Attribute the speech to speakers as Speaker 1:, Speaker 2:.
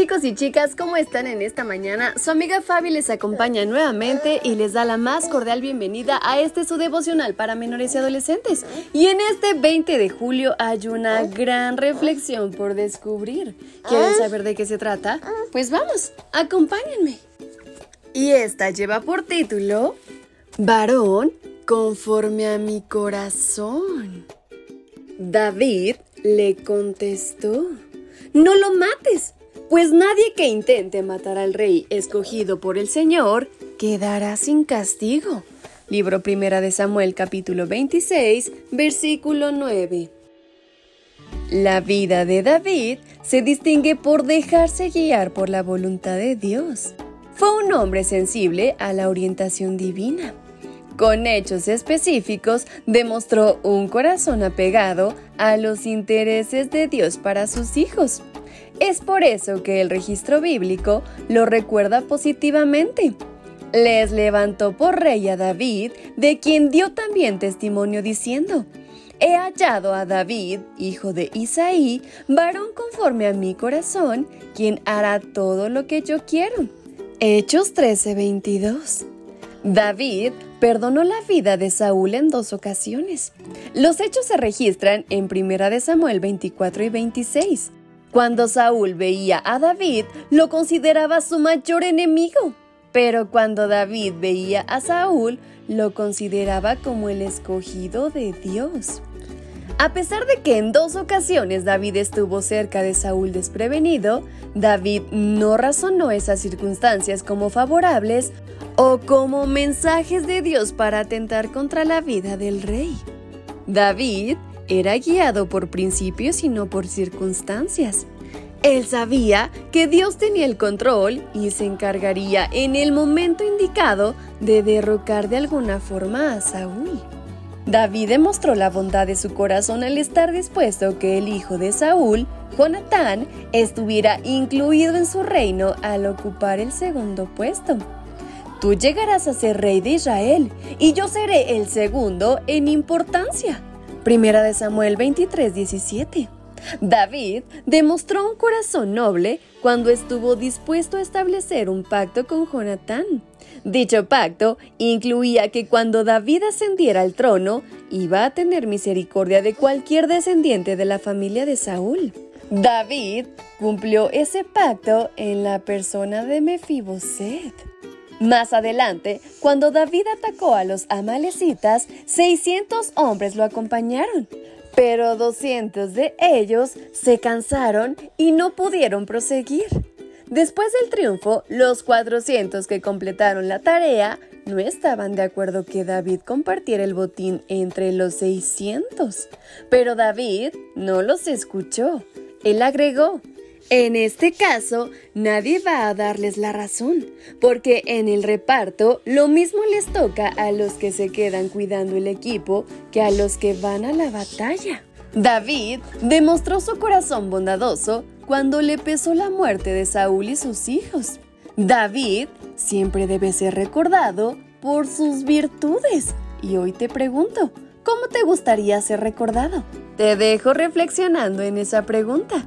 Speaker 1: Chicos y chicas, ¿cómo están en esta mañana? Su amiga Fabi les acompaña nuevamente y les da la más cordial bienvenida a este su devocional para menores y adolescentes. Y en este 20 de julio hay una gran reflexión por descubrir. ¿Quieren saber de qué se trata? Pues vamos, acompáñenme. Y esta lleva por título Varón conforme a mi corazón. David le contestó, no lo mates pues nadie que intente matar al rey escogido por el Señor quedará sin castigo. Libro Primera de Samuel capítulo 26, versículo 9. La vida de David se distingue por dejarse guiar por la voluntad de Dios. Fue un hombre sensible a la orientación divina. Con hechos específicos demostró un corazón apegado a los intereses de Dios para sus hijos. Es por eso que el registro bíblico lo recuerda positivamente. Les levantó por rey a David, de quien dio también testimonio diciendo, He hallado a David, hijo de Isaí, varón conforme a mi corazón, quien hará todo lo que yo quiero. Hechos 13:22 David perdonó la vida de Saúl en dos ocasiones. Los hechos se registran en 1 Samuel 24 y 26. Cuando Saúl veía a David, lo consideraba su mayor enemigo. Pero cuando David veía a Saúl, lo consideraba como el escogido de Dios. A pesar de que en dos ocasiones David estuvo cerca de Saúl desprevenido, David no razonó esas circunstancias como favorables o como mensajes de Dios para atentar contra la vida del rey. David era guiado por principios y no por circunstancias. Él sabía que Dios tenía el control y se encargaría en el momento indicado de derrocar de alguna forma a Saúl. David demostró la bondad de su corazón al estar dispuesto que el hijo de Saúl, Jonatán, estuviera incluido en su reino al ocupar el segundo puesto. Tú llegarás a ser rey de Israel y yo seré el segundo en importancia. Primera de Samuel 23, 17. David demostró un corazón noble cuando estuvo dispuesto a establecer un pacto con Jonatán. Dicho pacto incluía que cuando David ascendiera al trono, iba a tener misericordia de cualquier descendiente de la familia de Saúl. David cumplió ese pacto en la persona de Mefiboset. Más adelante, cuando David atacó a los amalecitas, 600 hombres lo acompañaron, pero 200 de ellos se cansaron y no pudieron proseguir. Después del triunfo, los 400 que completaron la tarea no estaban de acuerdo que David compartiera el botín entre los 600, pero David no los escuchó. Él agregó, en este caso, nadie va a darles la razón, porque en el reparto lo mismo les toca a los que se quedan cuidando el equipo que a los que van a la batalla. David demostró su corazón bondadoso cuando le pesó la muerte de Saúl y sus hijos. David siempre debe ser recordado por sus virtudes. Y hoy te pregunto, ¿cómo te gustaría ser recordado? Te dejo reflexionando en esa pregunta.